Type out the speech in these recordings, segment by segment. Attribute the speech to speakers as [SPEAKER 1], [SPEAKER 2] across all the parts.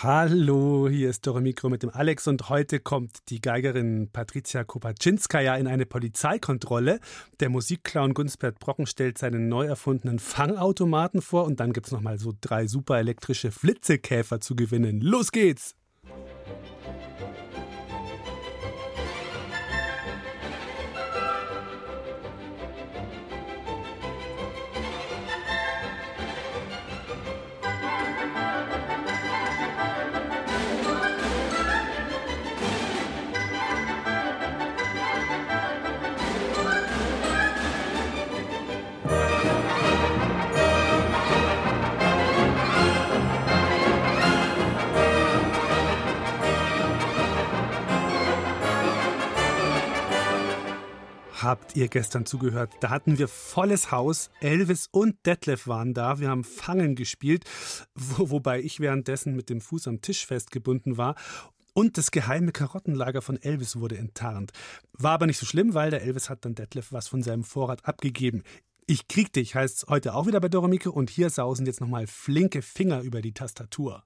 [SPEAKER 1] Hallo, hier ist Dore Mikro mit dem Alex und heute kommt die Geigerin Patricia Kopaczynskaja in eine Polizeikontrolle. Der Musikclown Gunsbert Brocken stellt seinen neu erfundenen Fangautomaten vor und dann gibt es nochmal so drei super elektrische Flitzekäfer zu gewinnen. Los geht's! Habt ihr gestern zugehört? Da hatten wir volles Haus. Elvis und Detlef waren da. Wir haben Fangen gespielt, wo, wobei ich währenddessen mit dem Fuß am Tisch festgebunden war. Und das geheime Karottenlager von Elvis wurde enttarnt. War aber nicht so schlimm, weil der Elvis hat dann Detlef was von seinem Vorrat abgegeben. Ich krieg dich heißt heute auch wieder bei Doromike und hier sausen jetzt nochmal flinke Finger über die Tastatur.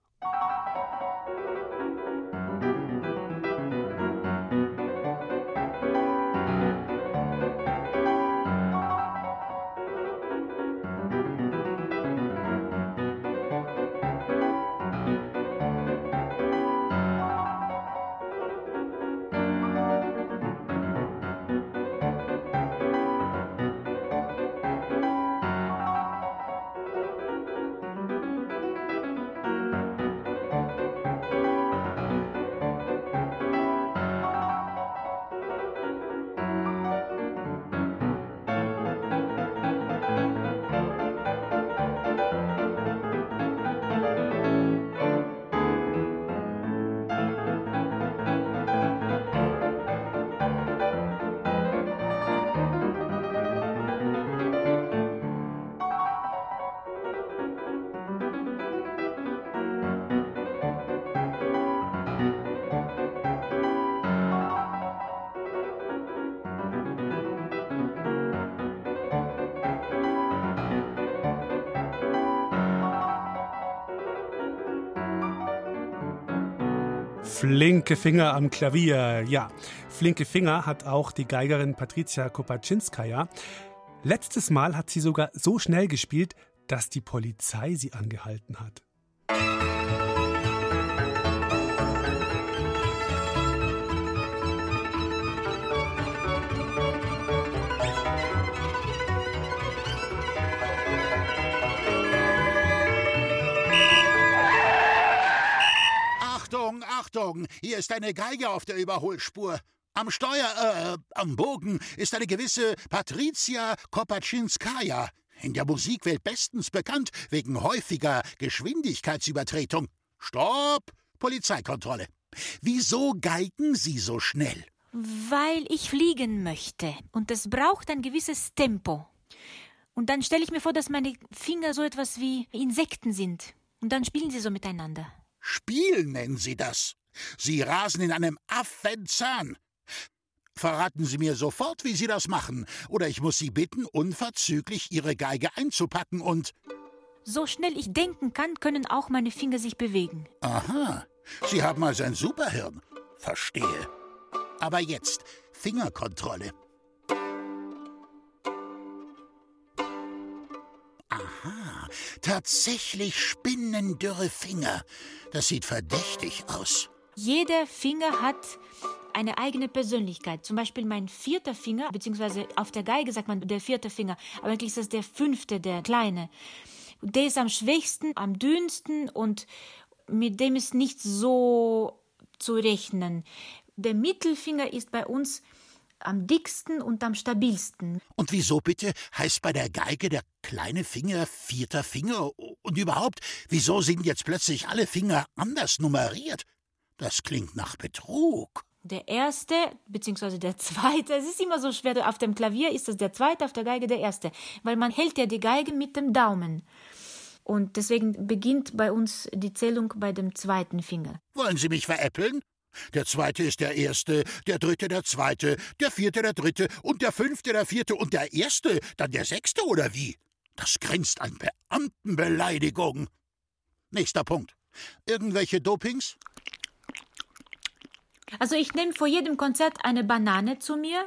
[SPEAKER 1] Flinke Finger am Klavier. Ja, flinke Finger hat auch die Geigerin Patricia Kopaczynskaja. Letztes Mal hat sie sogar so schnell gespielt, dass die Polizei sie angehalten hat.
[SPEAKER 2] Achtung, hier ist eine Geige auf der Überholspur. Am Steuer, äh, am Bogen ist eine gewisse Patricia Kopaczynskaja, in der Musikwelt bestens bekannt wegen häufiger Geschwindigkeitsübertretung. Stopp! Polizeikontrolle. Wieso geigen Sie so schnell?
[SPEAKER 3] Weil ich fliegen möchte. Und es braucht ein gewisses Tempo. Und dann stelle ich mir vor, dass meine Finger so etwas wie Insekten sind. Und dann spielen sie so miteinander.
[SPEAKER 2] Spiel nennen Sie das. Sie rasen in einem Affenzahn. Verraten Sie mir sofort, wie Sie das machen, oder ich muss Sie bitten, unverzüglich Ihre Geige einzupacken und.
[SPEAKER 3] So schnell ich denken kann, können auch meine Finger sich bewegen.
[SPEAKER 2] Aha, Sie haben also ein Superhirn. Verstehe. Aber jetzt Fingerkontrolle. Aha, tatsächlich spinnendürre Finger. Das sieht verdächtig aus.
[SPEAKER 3] Jeder Finger hat eine eigene Persönlichkeit. Zum Beispiel mein vierter Finger, beziehungsweise auf der Geige sagt man der vierte Finger, aber eigentlich ist das der fünfte, der kleine. Der ist am schwächsten, am dünnsten und mit dem ist nicht so zu rechnen. Der Mittelfinger ist bei uns am dicksten und am stabilsten.
[SPEAKER 2] Und wieso bitte heißt bei der Geige der kleine Finger vierter Finger? Und überhaupt, wieso sind jetzt plötzlich alle Finger anders nummeriert? Das klingt nach Betrug.
[SPEAKER 3] Der erste, beziehungsweise der zweite, es ist immer so schwer, auf dem Klavier ist es der zweite, auf der Geige der erste, weil man hält ja die Geige mit dem Daumen. Und deswegen beginnt bei uns die Zählung bei dem zweiten Finger.
[SPEAKER 2] Wollen Sie mich veräppeln? Der zweite ist der erste, der dritte der zweite, der vierte der dritte und der fünfte der vierte und der erste dann der sechste oder wie? Das grenzt an Beamtenbeleidigung. Nächster Punkt. Irgendwelche Dopings?
[SPEAKER 3] Also ich nehme vor jedem Konzert eine Banane zu mir,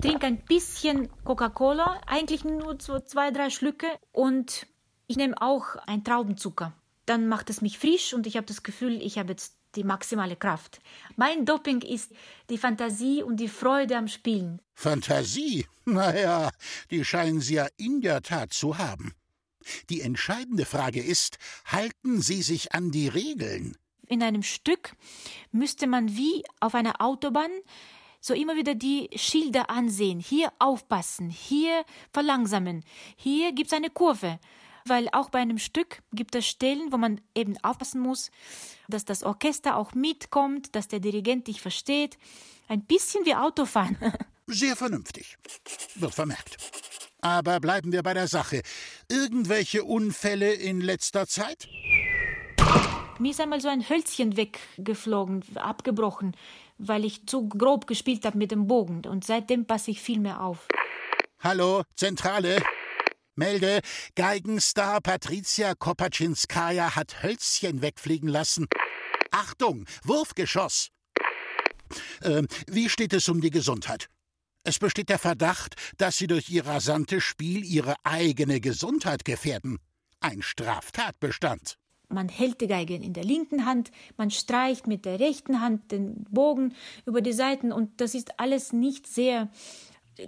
[SPEAKER 3] trinke ein bisschen Coca-Cola, eigentlich nur so zwei, drei Schlücke und ich nehme auch einen Traubenzucker. Dann macht es mich frisch und ich habe das Gefühl, ich habe jetzt die maximale Kraft. Mein Doping ist die Fantasie und die Freude am Spielen.
[SPEAKER 2] Fantasie? Naja, die scheinen Sie ja in der Tat zu haben. Die entscheidende Frage ist, halten Sie sich an die Regeln?
[SPEAKER 3] In einem Stück müsste man wie auf einer Autobahn so immer wieder die Schilder ansehen. Hier aufpassen, hier verlangsamen, hier gibt es eine Kurve. Weil auch bei einem Stück gibt es Stellen, wo man eben aufpassen muss, dass das Orchester auch mitkommt, dass der Dirigent dich versteht. Ein bisschen wie Autofahren.
[SPEAKER 2] Sehr vernünftig. Wird vermerkt. Aber bleiben wir bei der Sache. Irgendwelche Unfälle in letzter Zeit?
[SPEAKER 3] Mir ist einmal so ein Hölzchen weggeflogen, abgebrochen, weil ich zu grob gespielt habe mit dem Bogen. Und seitdem passe ich viel mehr auf.
[SPEAKER 2] Hallo, Zentrale. Melde, Geigenstar Patricia Kopaczynskaja hat Hölzchen wegfliegen lassen. Achtung, Wurfgeschoss. Ähm, wie steht es um die Gesundheit? Es besteht der Verdacht, dass Sie durch Ihr rasantes Spiel Ihre eigene Gesundheit gefährden. Ein Straftatbestand.
[SPEAKER 3] Man hält die Geige in der linken Hand, man streicht mit der rechten Hand den Bogen über die Seiten und das ist alles nicht sehr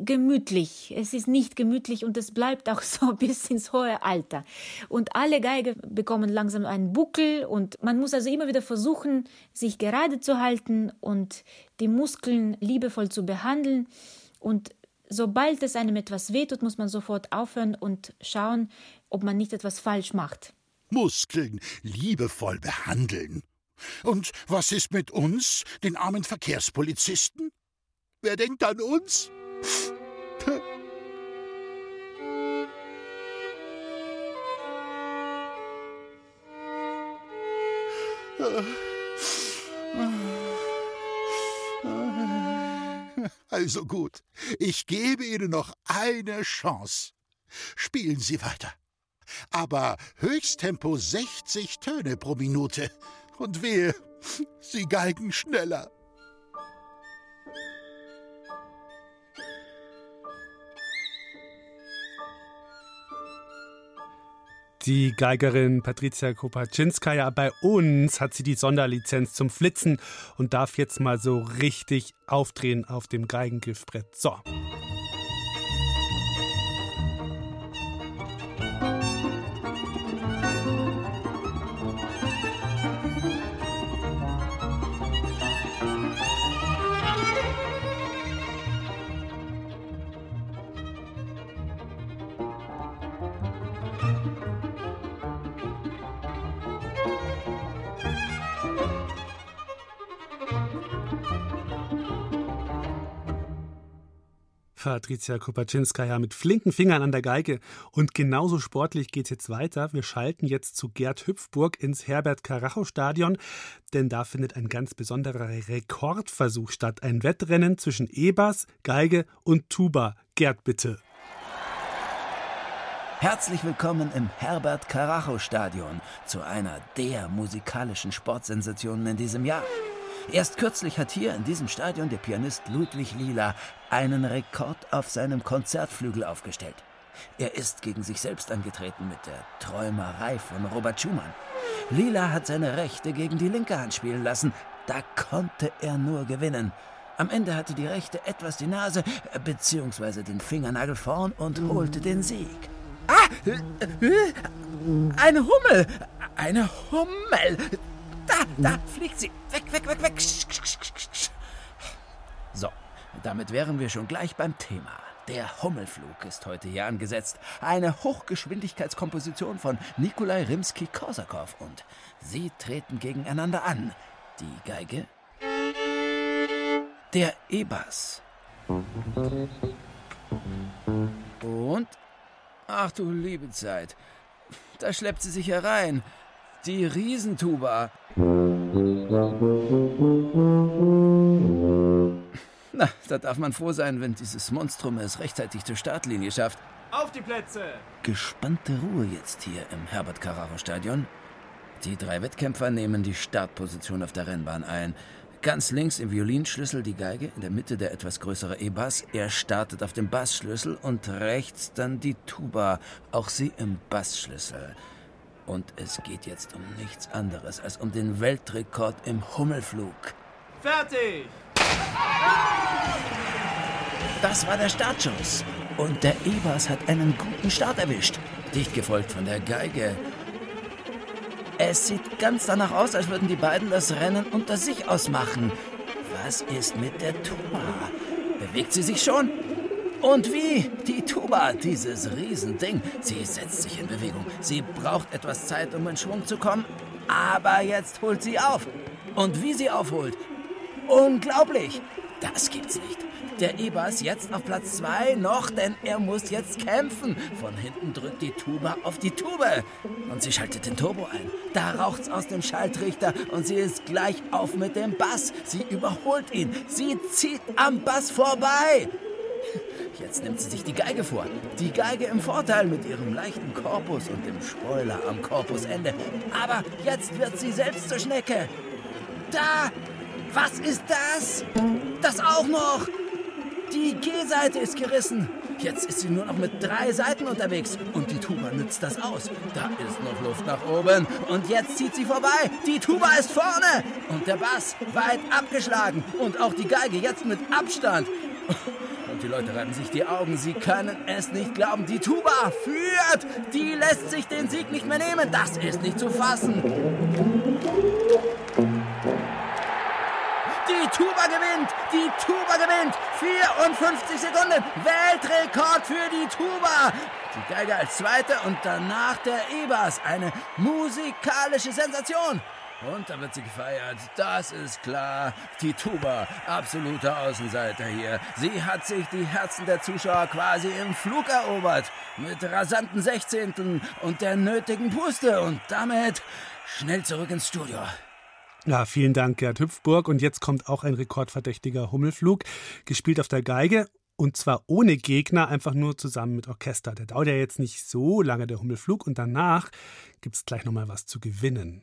[SPEAKER 3] gemütlich. Es ist nicht gemütlich und es bleibt auch so bis ins hohe Alter. Und alle Geige bekommen langsam einen Buckel und man muss also immer wieder versuchen, sich gerade zu halten und die Muskeln liebevoll zu behandeln. Und sobald es einem etwas wehtut, muss man sofort aufhören und schauen, ob man nicht etwas falsch macht.
[SPEAKER 2] Muskeln liebevoll behandeln. Und was ist mit uns, den armen Verkehrspolizisten? Wer denkt an uns? Also gut, ich gebe Ihnen noch eine Chance. Spielen Sie weiter. Aber Höchsttempo 60 Töne pro Minute. Und wehe, Sie geigen schneller.
[SPEAKER 1] Die Geigerin Patricia Kopaczynskaja bei uns hat sie die Sonderlizenz zum Flitzen und darf jetzt mal so richtig aufdrehen auf dem Geigengriffbrett. So. Patricia Kopaczynskaja mit flinken Fingern an der Geige. Und genauso sportlich geht es jetzt weiter. Wir schalten jetzt zu Gerd Hüpfburg ins Herbert-Karachow-Stadion, denn da findet ein ganz besonderer Rekordversuch statt. Ein Wettrennen zwischen E-Bass, Geige und Tuba. Gerd, bitte.
[SPEAKER 4] Herzlich willkommen im Herbert-Karachow-Stadion zu einer der musikalischen Sportsensationen in diesem Jahr. Erst kürzlich hat hier in diesem Stadion der Pianist Ludwig Lila einen Rekord auf seinem Konzertflügel aufgestellt. Er ist gegen sich selbst angetreten mit der Träumerei von Robert Schumann. Lila hat seine rechte gegen die linke Hand spielen lassen. Da konnte er nur gewinnen. Am Ende hatte die rechte etwas die Nase bzw. den Fingernagel vorn und holte den Sieg. Ah! Eine Hummel! Eine Hummel! Da, da fliegt sie. Weg, weg, weg, weg. So, damit wären wir schon gleich beim Thema. Der Hummelflug ist heute hier angesetzt. Eine Hochgeschwindigkeitskomposition von Nikolai Rimsky-Korsakow. Und sie treten gegeneinander an. Die Geige, der E-Bass. Und, ach du liebe Zeit, da schleppt sie sich herein. Die Riesentuba. Na, da darf man froh sein, wenn dieses Monstrum es rechtzeitig zur Startlinie schafft.
[SPEAKER 5] Auf die Plätze!
[SPEAKER 4] Gespannte Ruhe jetzt hier im Herbert Carraro Stadion. Die drei Wettkämpfer nehmen die Startposition auf der Rennbahn ein. Ganz links im Violinschlüssel die Geige, in der Mitte der etwas größere E-Bass. Er startet auf dem Bassschlüssel und rechts dann die Tuba, auch sie im Bassschlüssel. Und es geht jetzt um nichts anderes als um den Weltrekord im Hummelflug.
[SPEAKER 5] Fertig!
[SPEAKER 4] Das war der Startschuss. Und der E-Bass hat einen guten Start erwischt. Dicht gefolgt von der Geige. Es sieht ganz danach aus, als würden die beiden das Rennen unter sich ausmachen. Was ist mit der Tuba? Bewegt sie sich schon? Und wie? Die Tuba, dieses Riesending. Sie setzt sich in Bewegung. Sie braucht etwas Zeit, um in Schwung zu kommen. Aber jetzt holt sie auf. Und wie sie aufholt. Unglaublich. Das gibt's nicht. Der E-Bass jetzt auf Platz 2 noch, denn er muss jetzt kämpfen. Von hinten drückt die Tuba auf die Tube. Und sie schaltet den Turbo ein. Da raucht's aus dem Schaltrichter und sie ist gleich auf mit dem Bass. Sie überholt ihn. Sie zieht am Bass vorbei. Jetzt nimmt sie sich die Geige vor. Die Geige im Vorteil mit ihrem leichten Korpus und dem Spoiler am Korpusende. Aber jetzt wird sie selbst zur Schnecke. Da! Was ist das? Das auch noch! Die G-Seite ist gerissen. Jetzt ist sie nur noch mit drei Seiten unterwegs. Und die Tuba nützt das aus. Da ist noch Luft nach oben. Und jetzt zieht sie vorbei. Die Tuba ist vorne. Und der Bass weit abgeschlagen. Und auch die Geige jetzt mit Abstand. Die Leute reiben sich die Augen. Sie können es nicht glauben. Die Tuba führt. Die lässt sich den Sieg nicht mehr nehmen. Das ist nicht zu fassen. Die Tuba gewinnt! Die Tuba gewinnt! 54 Sekunden! Weltrekord für die Tuba! Die Geige als Zweite und danach der E-Bass. Eine musikalische Sensation. Und da wird sie gefeiert. Das ist klar. Die Tuba, absoluter Außenseiter hier. Sie hat sich die Herzen der Zuschauer quasi im Flug erobert. Mit rasanten Sechzehnten und der nötigen Puste. Und damit schnell zurück ins Studio.
[SPEAKER 1] Ja, vielen Dank, Gerd Hüpfburg. Und jetzt kommt auch ein rekordverdächtiger Hummelflug, gespielt auf der Geige. Und zwar ohne Gegner, einfach nur zusammen mit Orchester. Der dauert ja jetzt nicht so lange, der Hummelflug. Und danach gibt es gleich nochmal was zu gewinnen.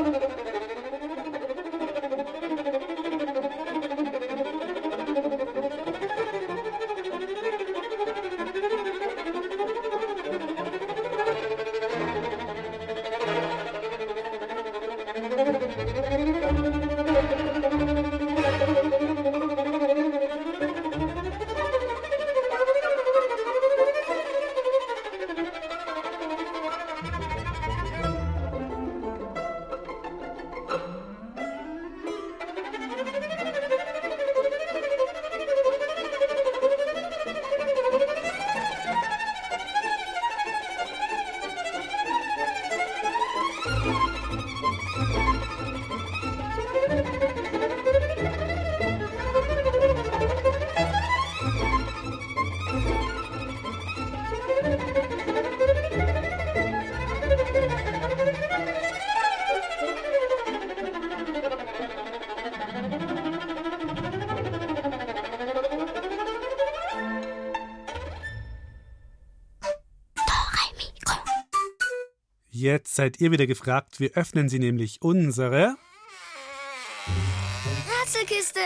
[SPEAKER 1] Jetzt seid ihr wieder gefragt. Wir öffnen sie nämlich unsere
[SPEAKER 6] Rätselkiste.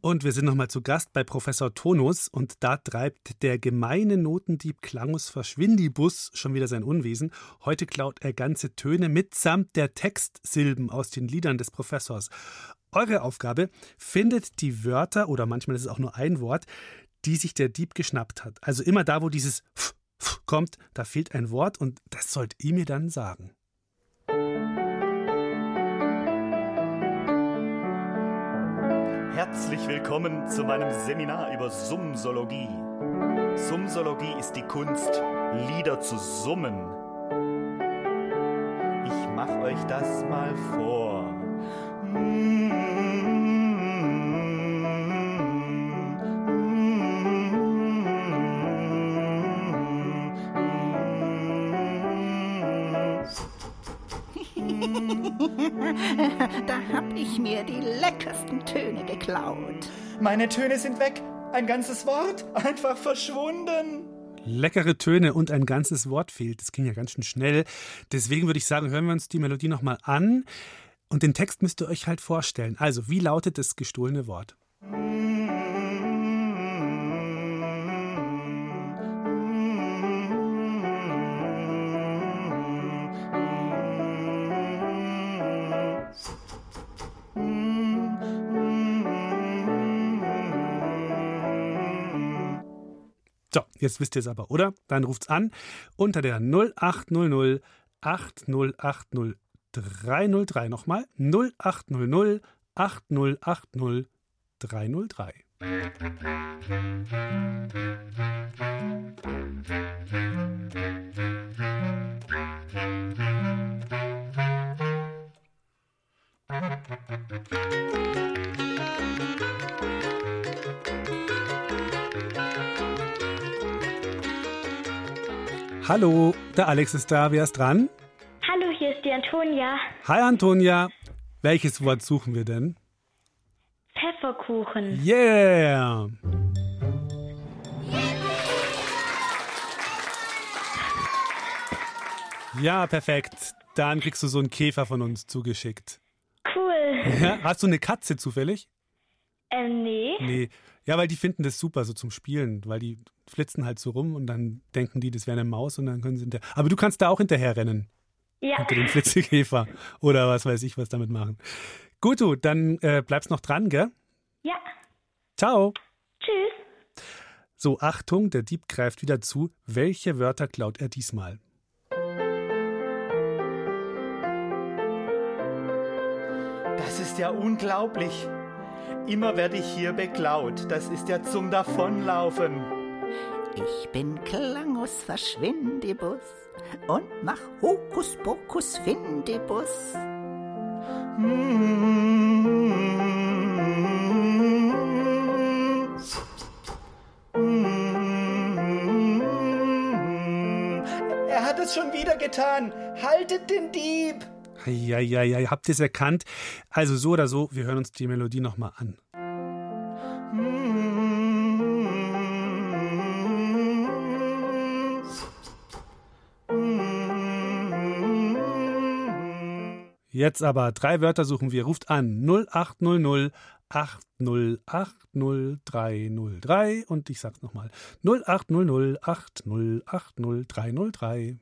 [SPEAKER 1] Und wir sind nochmal zu Gast bei Professor Tonus und da treibt der gemeine Notendieb Klangus Verschwindibus schon wieder sein Unwesen. Heute klaut er ganze Töne mitsamt der Textsilben aus den Liedern des Professors. Eure Aufgabe, findet die Wörter, oder manchmal ist es auch nur ein Wort, die sich der Dieb geschnappt hat. Also immer da, wo dieses F kommt, da fehlt ein Wort und das sollt ihr mir dann sagen.
[SPEAKER 5] Herzlich willkommen zu meinem Seminar über Summsologie. Summsologie ist die Kunst, Lieder zu summen. Ich mach euch das mal vor.
[SPEAKER 7] da geklaut.
[SPEAKER 5] Meine Töne sind weg. Ein ganzes Wort einfach verschwunden.
[SPEAKER 1] Leckere Töne und ein ganzes Wort fehlt. Das ging ja ganz schön schnell. Deswegen würde ich sagen, hören wir uns die Melodie nochmal an. Und den Text müsst ihr euch halt vorstellen. Also, wie lautet das gestohlene Wort? Jetzt wisst ihr es aber, oder? Dann ruft's an unter der 0800 8080 303. Nochmal 0800 8080 303. Hallo, der Alex ist da. Wer ist dran?
[SPEAKER 8] Hallo, hier ist die Antonia.
[SPEAKER 1] Hi Antonia. Welches Wort suchen wir denn?
[SPEAKER 8] Pfefferkuchen.
[SPEAKER 1] Yeah! Ja, perfekt. Dann kriegst du so einen Käfer von uns zugeschickt.
[SPEAKER 8] Cool.
[SPEAKER 1] Ja, hast du eine Katze zufällig?
[SPEAKER 8] Ähm, nee.
[SPEAKER 1] Nee. Ja, weil die finden das super so zum Spielen, weil die flitzen halt so rum und dann denken die, das wäre eine Maus und dann können sie hinterher. Aber du kannst da auch hinterher rennen.
[SPEAKER 8] Ja.
[SPEAKER 1] Hinter dem Flitzekäfer. Oder was weiß ich, was damit machen. Gut, du, dann äh, bleibst noch dran, gell?
[SPEAKER 8] Ja.
[SPEAKER 1] Ciao.
[SPEAKER 8] Tschüss.
[SPEAKER 1] So, Achtung, der Dieb greift wieder zu. Welche Wörter klaut er diesmal?
[SPEAKER 5] Das ist ja unglaublich. Immer werde ich hier beklaut. Das ist ja zum Davonlaufen.
[SPEAKER 7] Ich bin Klangus Verschwindibus und mach Hokuspokus Findibus.
[SPEAKER 5] Er hat es schon wieder getan. Haltet den Dieb.
[SPEAKER 1] Ja, ja, ja, habt ihr es erkannt? Also so oder so, wir hören uns die Melodie nochmal an. Jetzt aber drei Wörter suchen wir. Ruft an 0800 8080303 und ich sag's nochmal 0800 8080303.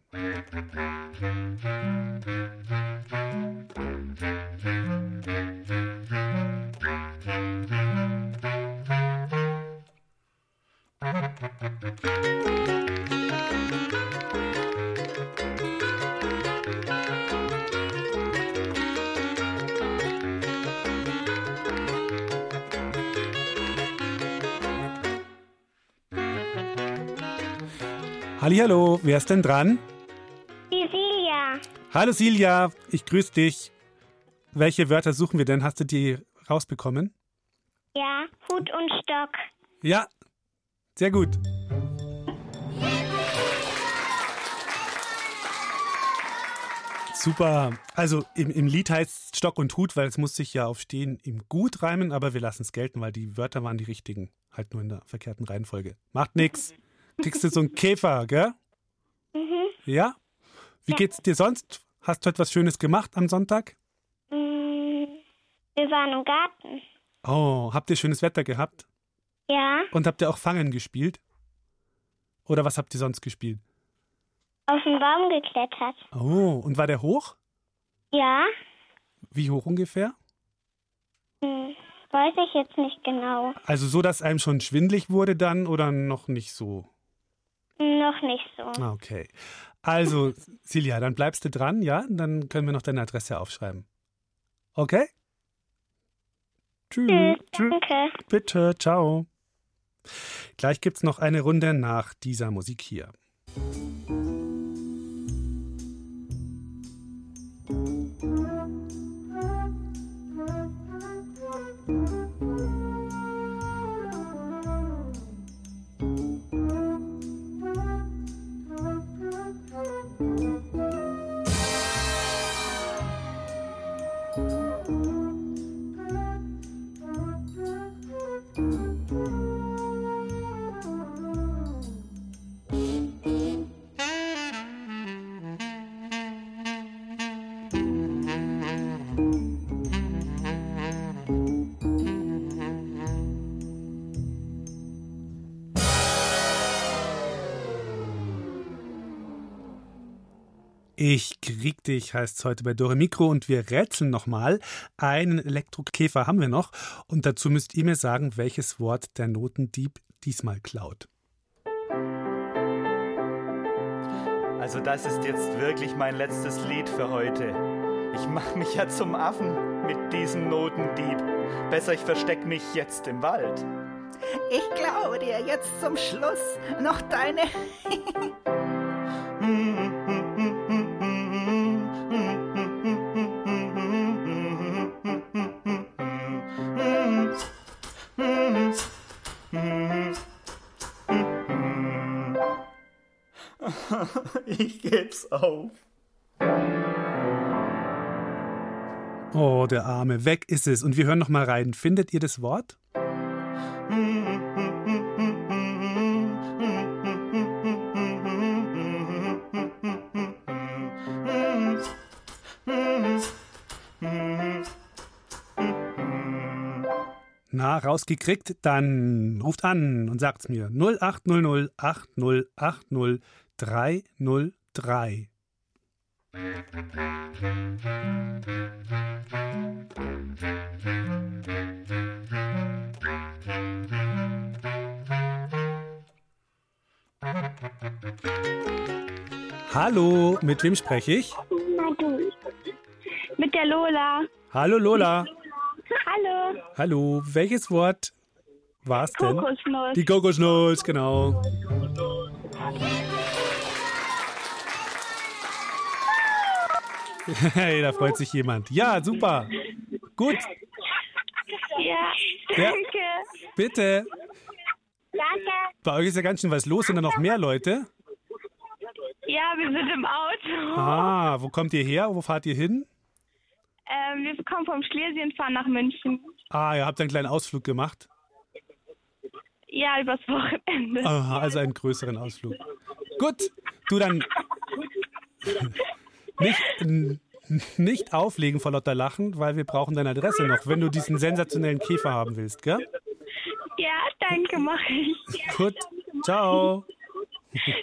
[SPEAKER 1] Hallihallo, wer ist denn dran?
[SPEAKER 8] Die Silja.
[SPEAKER 1] Hallo Silja, ich grüße dich. Welche Wörter suchen wir denn? Hast du die rausbekommen?
[SPEAKER 8] Ja, Hut und Stock.
[SPEAKER 1] Ja, sehr gut. Super. Also im, im Lied heißt Stock und Hut, weil es muss sich ja auf Stehen im Gut reimen, aber wir lassen es gelten, weil die Wörter waren die richtigen. Halt nur in der verkehrten Reihenfolge. Macht nix. Kriegst du so einen Käfer, gell?
[SPEAKER 8] Mhm.
[SPEAKER 1] Ja? Wie geht's dir sonst? Hast du etwas Schönes gemacht am Sonntag?
[SPEAKER 8] Mm, Wir waren im Garten.
[SPEAKER 1] Oh, habt ihr schönes Wetter gehabt?
[SPEAKER 8] Ja,
[SPEAKER 1] Und habt ihr auch Fangen gespielt? Oder was habt ihr sonst gespielt?
[SPEAKER 8] auf den Baum geklettert.
[SPEAKER 1] Oh, und war der hoch?
[SPEAKER 8] Ja,
[SPEAKER 1] Wie hoch ungefähr?
[SPEAKER 8] hm, weiß ich jetzt nicht genau.
[SPEAKER 1] Also so, dass einem schon schwindlig wurde dann oder noch nicht so?
[SPEAKER 8] Noch nicht so.
[SPEAKER 1] Ah, okay. Also, Silja, dann bleibst du dran, ja? Dann können wir noch deine Adresse aufschreiben. Okay? Tschüss. Mhm,
[SPEAKER 8] danke.
[SPEAKER 1] Bitte, ciao. Gleich gibt es noch eine Runde nach dieser Musik hier. Musik Ich krieg dich heißt heute bei Dore Mikro und wir rätseln nochmal. Einen Elektrokäfer haben wir noch und dazu müsst ihr mir sagen, welches Wort der Notendieb diesmal klaut.
[SPEAKER 5] Also das ist jetzt wirklich mein letztes Lied für heute. Ich mach mich ja zum Affen mit diesem Notendieb. Besser ich versteck mich jetzt im Wald.
[SPEAKER 7] Ich klaue dir jetzt zum Schluss noch deine.
[SPEAKER 5] ich geb's auf.
[SPEAKER 1] Oh, der Arme, weg ist es. Und wir hören noch mal rein. Findet ihr das Wort? Na, rausgekriegt? Dann ruft an und sagt's mir. 0800 8080 303. Hallo, mit wem spreche ich?
[SPEAKER 9] Mit der Lola.
[SPEAKER 1] Hallo Lola.
[SPEAKER 9] Hallo.
[SPEAKER 1] Hallo, welches Wort war es denn?
[SPEAKER 9] Kokosnuss.
[SPEAKER 1] Die Kokosnuss, genau. Hey, da freut sich jemand. Ja, super. Gut,
[SPEAKER 9] Ja,
[SPEAKER 1] Ja.
[SPEAKER 9] danke.
[SPEAKER 1] bitte.
[SPEAKER 9] Danke.
[SPEAKER 1] Bei euch ist ja ganz schön was los. Sind da noch mehr Leute?
[SPEAKER 9] Ja, wir sind im Auto.
[SPEAKER 1] Ah, wo kommt ihr her? Wo fahrt ihr hin?
[SPEAKER 9] Ähm, wir kommen vom Schlesien, fahren nach München.
[SPEAKER 1] Ah, ihr habt einen kleinen Ausflug gemacht.
[SPEAKER 9] Ja, übers Wochenende.
[SPEAKER 1] Aha, also einen größeren Ausflug. Gut, du dann nicht, nicht auflegen vor lauter Lachen, weil wir brauchen deine Adresse noch, wenn du diesen sensationellen Käfer haben willst, gell?
[SPEAKER 9] Ja, danke, mach ich.
[SPEAKER 1] Gut, ciao.
[SPEAKER 9] Tschüss.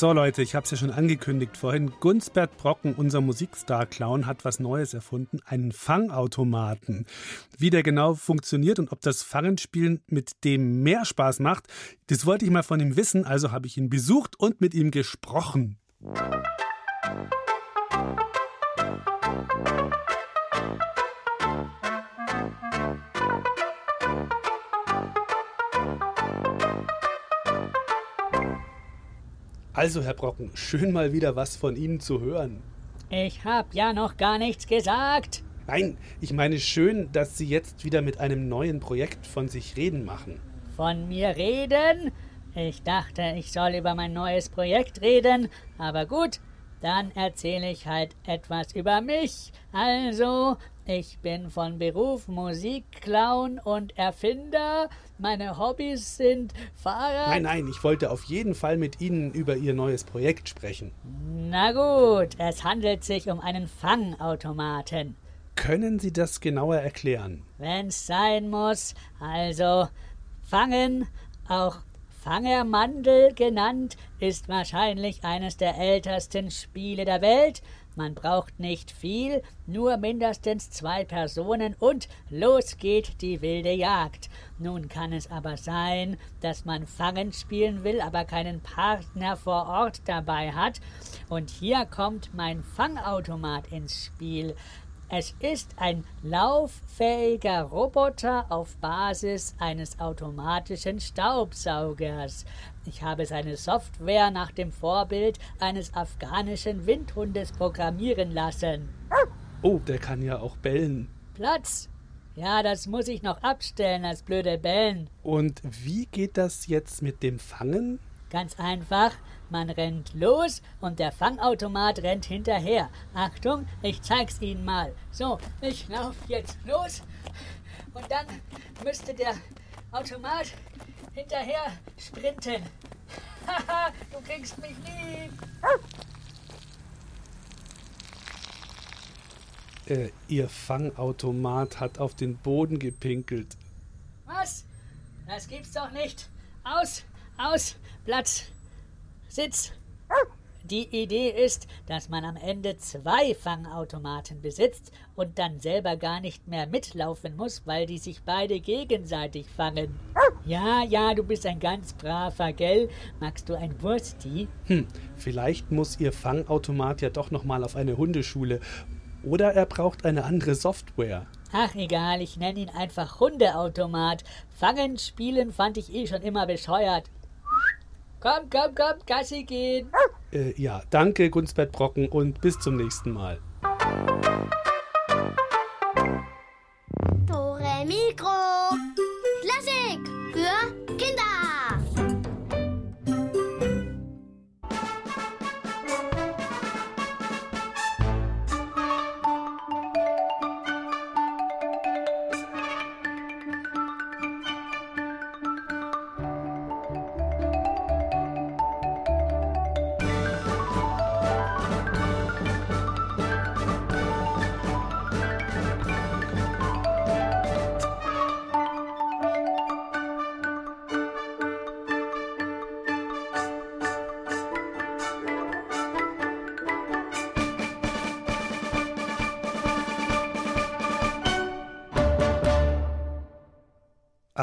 [SPEAKER 1] So Leute, ich habe es ja schon angekündigt vorhin. Gunsbert Brocken, unser Musikstar-Clown, hat was Neues erfunden, einen Fangautomaten. Wie der genau funktioniert und ob das Fangenspielen mit dem mehr Spaß macht, das wollte ich mal von ihm wissen, also habe ich ihn besucht und mit ihm gesprochen. Also, Herr Brocken, schön mal wieder was von Ihnen zu hören.
[SPEAKER 10] Ich hab ja noch gar nichts gesagt.
[SPEAKER 1] Nein, ich meine schön, dass Sie jetzt wieder mit einem neuen Projekt von sich reden machen.
[SPEAKER 10] Von mir reden? Ich dachte, ich soll über mein neues Projekt reden, aber gut, dann erzähle ich halt etwas über mich. Also, ich bin von Beruf Musikclown und Erfinder. Meine Hobbys sind Fahrrad.
[SPEAKER 1] Nein, nein, ich wollte auf jeden Fall mit Ihnen über Ihr neues Projekt sprechen.
[SPEAKER 10] Na gut, es handelt sich um einen Fangautomaten.
[SPEAKER 1] Können Sie das genauer erklären?
[SPEAKER 10] Wenn's sein muss. Also, fangen, auch Fangermandel genannt, ist wahrscheinlich eines der ältesten Spiele der Welt. Man braucht nicht viel, nur mindestens zwei Personen und los geht die wilde Jagd. Nun kann es aber sein, dass man Fangen spielen will, aber keinen Partner vor Ort dabei hat. Und hier kommt mein Fangautomat ins Spiel. Es ist ein lauffähiger Roboter auf Basis eines automatischen Staubsaugers. Ich habe seine Software nach dem Vorbild eines afghanischen Windhundes programmieren lassen.
[SPEAKER 1] Oh, der kann ja auch bellen.
[SPEAKER 10] Platz! Ja, das muss ich noch abstellen, als blöde Bellen.
[SPEAKER 1] Und wie geht das jetzt mit dem Fangen?
[SPEAKER 10] Ganz einfach. Man rennt los und der Fangautomat rennt hinterher. Achtung, ich zeig's Ihnen mal. So, ich lauf jetzt los und dann müsste der Automat hinterher sprinten. Haha, du kriegst mich lieb.
[SPEAKER 1] Äh, ihr Fangautomat hat auf den Boden gepinkelt.
[SPEAKER 10] Was? Das gibt's doch nicht. Aus, aus, Platz. Sitz. Die Idee ist, dass man am Ende zwei Fangautomaten besitzt und dann selber gar nicht mehr mitlaufen muss, weil die sich beide gegenseitig fangen. Ja, ja, du bist ein ganz braver, gell? Magst du ein Wursti?
[SPEAKER 1] Hm, vielleicht muss Ihr Fangautomat ja doch nochmal auf eine Hundeschule. Oder er braucht eine andere Software.
[SPEAKER 10] Ach egal, ich nenne ihn einfach Hundeautomat. Fangen, spielen fand ich eh schon immer bescheuert. Komm, komm, komm, Gassi gehen.
[SPEAKER 1] Äh, ja, danke, Gunstbert Brocken, und bis zum nächsten Mal.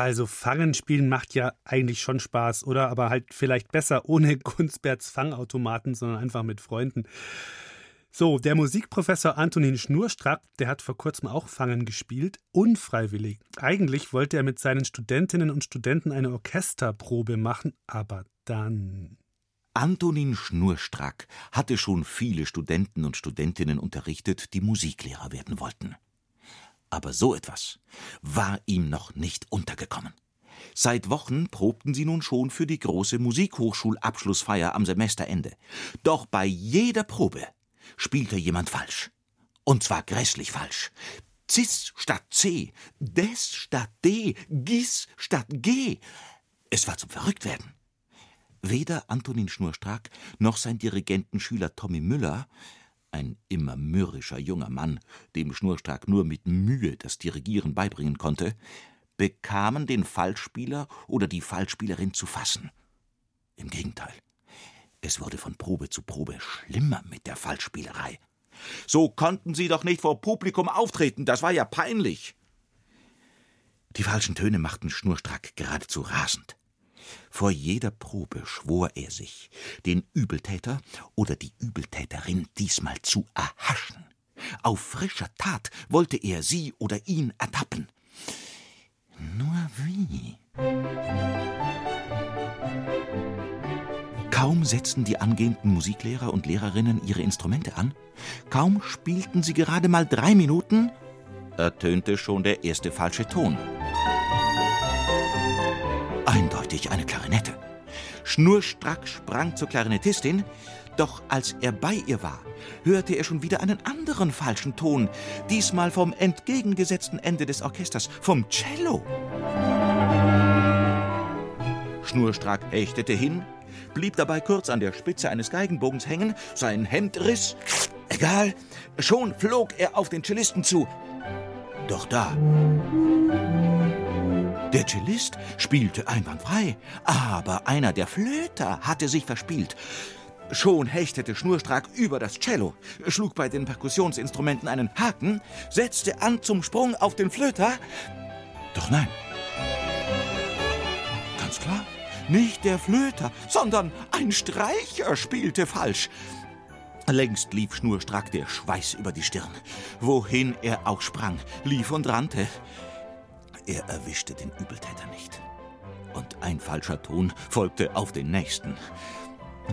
[SPEAKER 1] Also Fangen spielen macht ja eigentlich schon Spaß, oder? Aber halt vielleicht besser ohne Gunstberts Fangautomaten, sondern einfach mit Freunden. So, der Musikprofessor Antonin Schnurstrack, der hat vor kurzem auch Fangen gespielt, unfreiwillig. Eigentlich wollte er mit seinen Studentinnen und Studenten eine Orchesterprobe machen, aber dann.
[SPEAKER 11] Antonin Schnurstrack hatte schon viele Studenten und Studentinnen unterrichtet, die Musiklehrer werden wollten. Aber so etwas war ihm noch nicht untergekommen. Seit Wochen probten sie nun schon für die große Musikhochschulabschlussfeier am Semesterende. Doch bei jeder Probe spielte jemand falsch. Und zwar grässlich falsch. Cis statt C, des statt D, Gis statt G. Es war zum Verrücktwerden. Weder Antonin Schnurstrack noch sein Dirigentenschüler Tommy Müller ein immer mürrischer junger Mann, dem Schnurstrack nur mit Mühe das Dirigieren beibringen konnte, bekamen den Fallspieler oder die Fallspielerin zu fassen. Im Gegenteil, es wurde von Probe zu Probe schlimmer mit der Fallspielerei. So konnten sie doch nicht vor Publikum auftreten, das war ja peinlich. Die falschen Töne machten Schnurstrack geradezu rasend. Vor jeder Probe schwor er sich, den Übeltäter oder die Übeltäterin diesmal zu erhaschen. Auf frischer Tat wollte er sie oder ihn ertappen. Nur wie? Kaum setzten die angehenden Musiklehrer und Lehrerinnen ihre Instrumente an, kaum spielten sie gerade mal drei Minuten, ertönte schon der erste falsche Ton. Eindeutig eine Klarinette. Schnurstrack sprang zur Klarinettistin, doch als er bei ihr war, hörte er schon wieder einen anderen falschen Ton, diesmal vom entgegengesetzten Ende des Orchesters, vom Cello. Schnurstrack hechtete hin, blieb dabei kurz an der Spitze eines Geigenbogens hängen, sein Hemd riss. Egal, schon flog er auf den Cellisten zu. Doch da. Der Cellist spielte einwandfrei, aber einer der Flöter hatte sich verspielt. Schon hechtete Schnurstrack über das Cello, schlug bei den Perkussionsinstrumenten einen Haken, setzte an zum Sprung auf den Flöter. Doch nein. Ganz klar, nicht der Flöter, sondern ein Streicher spielte falsch. Längst lief Schnurstrack der Schweiß über die Stirn. Wohin er auch sprang, lief und rannte. Er erwischte den Übeltäter nicht. Und ein falscher Ton folgte auf den nächsten.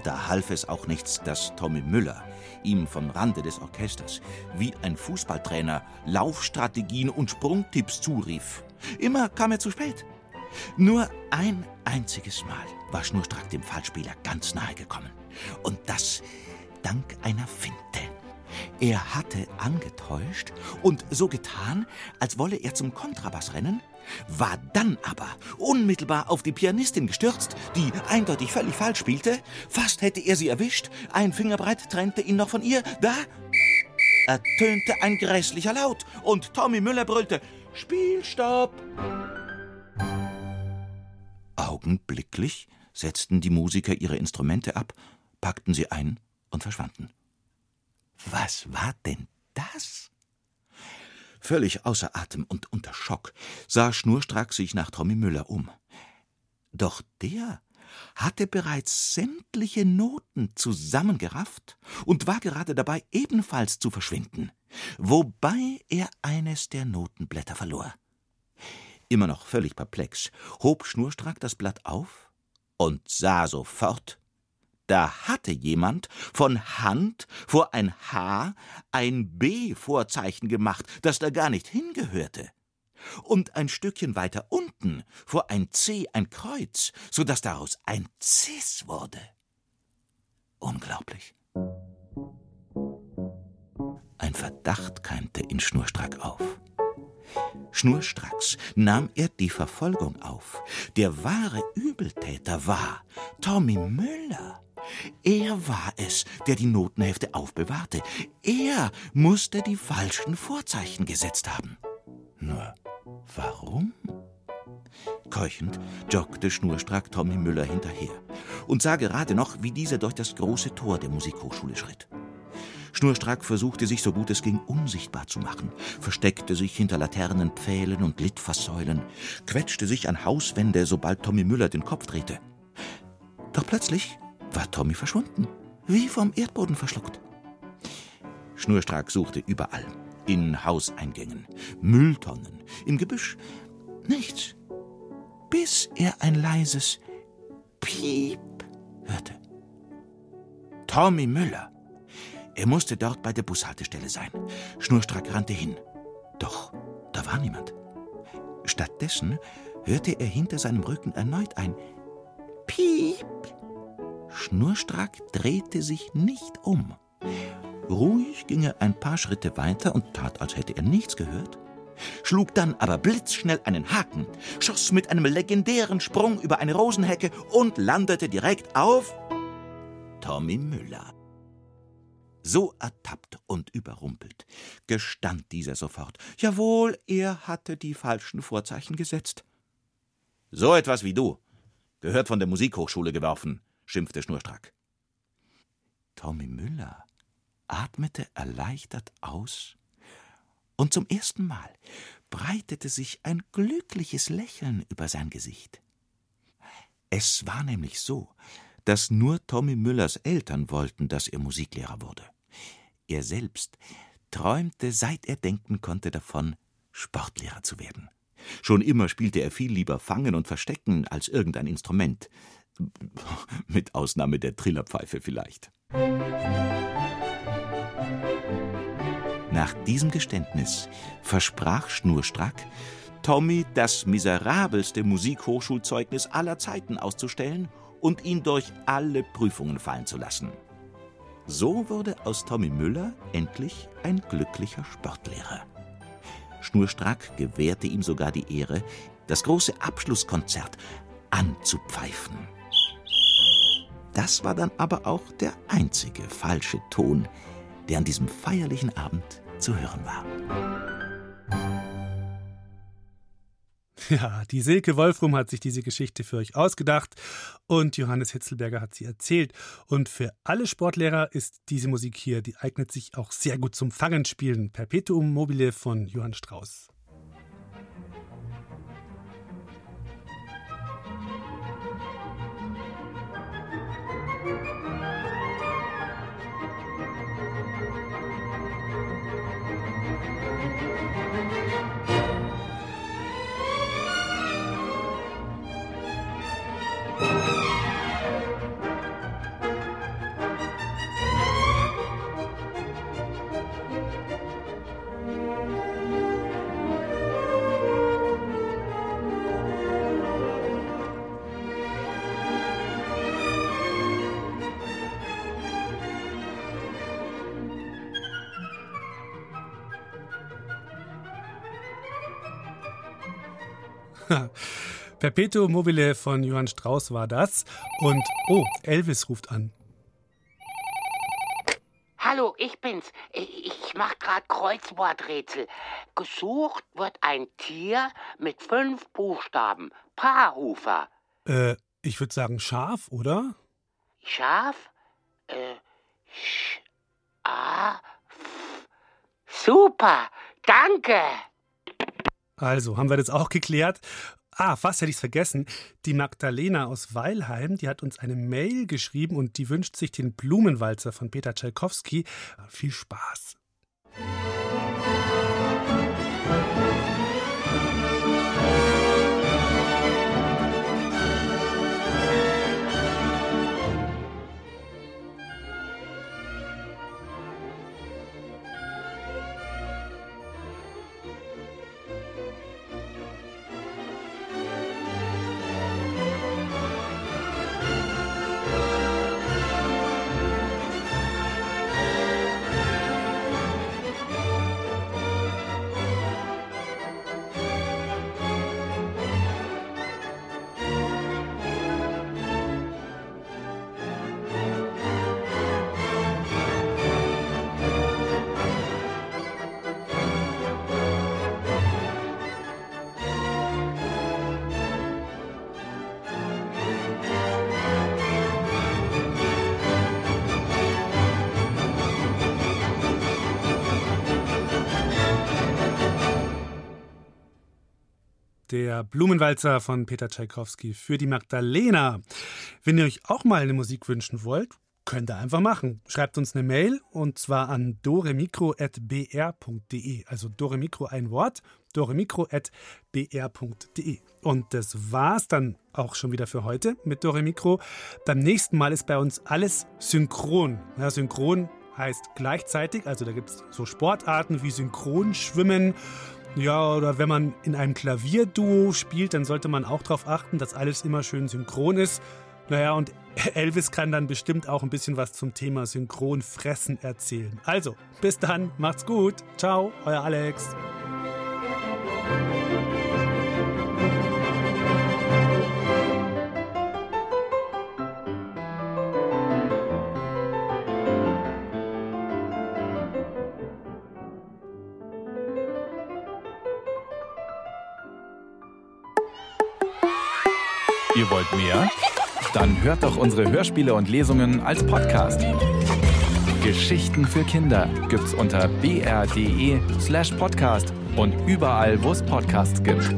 [SPEAKER 11] Da half es auch nichts, dass Tommy Müller ihm vom Rande des Orchesters wie ein Fußballtrainer Laufstrategien und Sprungtipps zurief. Immer kam er zu spät. Nur ein einziges Mal war Schnurstrack dem Fallspieler ganz nahe gekommen. Und das dank einer Finte. Er hatte angetäuscht und so getan, als wolle er zum Kontrabass rennen, war dann aber unmittelbar auf die Pianistin gestürzt, die eindeutig völlig falsch spielte. Fast hätte er sie erwischt, ein Fingerbreit trennte ihn noch von ihr. Da ertönte ein grässlicher Laut und Tommy Müller brüllte: Spielstopp! Augenblicklich setzten die Musiker ihre Instrumente ab, packten sie ein und verschwanden. Was war denn das? Völlig außer Atem und unter Schock sah Schnurstrack sich nach Tommy Müller um. Doch der hatte bereits sämtliche Noten zusammengerafft und war gerade dabei, ebenfalls zu verschwinden, wobei er eines der Notenblätter verlor. Immer noch völlig perplex, hob Schnurstrack das Blatt auf und sah sofort, da hatte jemand von Hand vor ein H ein B-Vorzeichen gemacht, das da gar nicht hingehörte. Und ein Stückchen weiter unten vor ein C ein Kreuz, so dass daraus ein Cis wurde. Unglaublich. Ein Verdacht keimte in Schnurstrack auf. Schnurstracks nahm er die Verfolgung auf. Der wahre Übeltäter war Tommy Müller. Er war es, der die Notenhefte aufbewahrte. Er musste die falschen Vorzeichen gesetzt haben. Nur warum? Keuchend joggte schnurstrack Tommy Müller hinterher und sah gerade noch, wie dieser durch das große Tor der Musikhochschule schritt. Schnurstrack versuchte sich so gut es ging unsichtbar zu machen, versteckte sich hinter Laternen, Pfählen und Litfaßsäulen, quetschte sich an Hauswände, sobald Tommy Müller den Kopf drehte. Doch plötzlich war Tommy verschwunden, wie vom Erdboden verschluckt. Schnurstrack suchte überall, in Hauseingängen, Mülltonnen, im Gebüsch, nichts, bis er ein leises Piep hörte. Tommy Müller. Er musste dort bei der Bushaltestelle sein. Schnurstrack rannte hin. Doch da war niemand. Stattdessen hörte er hinter seinem Rücken erneut ein Piep. Schnurstrack drehte sich nicht um. Ruhig ging er ein paar Schritte weiter und tat, als hätte er nichts gehört, schlug dann aber blitzschnell einen Haken, schoss mit einem legendären Sprung über eine Rosenhecke und landete direkt auf Tommy Müller. So ertappt und überrumpelt gestand dieser sofort. Jawohl, er hatte die falschen Vorzeichen gesetzt. So etwas wie du gehört von der Musikhochschule geworfen, schimpfte Schnurstrack. Tommy Müller atmete erleichtert aus, und zum ersten Mal breitete sich ein glückliches Lächeln über sein Gesicht. Es war nämlich so, dass nur Tommy Müllers Eltern wollten, dass er Musiklehrer wurde. Er selbst träumte, seit er denken konnte, davon, Sportlehrer zu werden. Schon immer spielte er viel lieber Fangen und Verstecken als irgendein Instrument. Mit Ausnahme der Trillerpfeife vielleicht. Nach diesem Geständnis versprach Schnurstrack, Tommy das miserabelste Musikhochschulzeugnis aller Zeiten auszustellen und ihn durch alle Prüfungen fallen zu lassen. So wurde aus Tommy Müller endlich ein glücklicher Sportlehrer. Schnurstrack gewährte ihm sogar die Ehre, das große Abschlusskonzert anzupfeifen. Das war dann aber auch der einzige falsche Ton, der an diesem feierlichen Abend zu hören war.
[SPEAKER 1] Ja, die Silke Wolfrum hat sich diese Geschichte für euch ausgedacht und Johannes Hitzelberger hat sie erzählt. Und für alle Sportlehrer ist diese Musik hier, die eignet sich auch sehr gut zum Fangenspielen. Perpetuum mobile von Johann Strauss. Perpetuum mobile von Johann Strauss war das. Und oh, Elvis ruft an.
[SPEAKER 12] Hallo, ich bin's. Ich mach grad Kreuzworträtsel. Gesucht wird ein Tier mit fünf Buchstaben. Paarhufer.
[SPEAKER 1] Äh, ich würde sagen Schaf, oder?
[SPEAKER 12] Schaf? Äh, Sch, A, F. Super, danke.
[SPEAKER 1] Also, haben wir das auch geklärt? Ah, fast hätte ich es vergessen. Die Magdalena aus Weilheim, die hat uns eine Mail geschrieben und die wünscht sich den Blumenwalzer von Peter Tschaikowski. Viel Spaß. Der Blumenwalzer von Peter Tschaikowski für die Magdalena. Wenn ihr euch auch mal eine Musik wünschen wollt, könnt ihr einfach machen. Schreibt uns eine Mail und zwar an doremikro.br.de. Also doremikro ein Wort, doremikro.br.de. Und das war's dann auch schon wieder für heute mit Doremikro. Beim nächsten Mal ist bei uns alles synchron. Ja, synchron heißt gleichzeitig, also da gibt es so Sportarten wie Synchronschwimmen ja, oder wenn man in einem Klavierduo spielt, dann sollte man auch darauf achten, dass alles immer schön synchron ist. Naja, und Elvis kann dann bestimmt auch ein bisschen was zum Thema Synchronfressen erzählen. Also, bis dann, macht's gut. Ciao, euer Alex.
[SPEAKER 13] Ihr wollt mehr? Dann hört doch unsere Hörspiele und Lesungen als Podcast. Geschichten für Kinder gibt's unter br.de slash podcast und überall, wo es Podcasts gibt.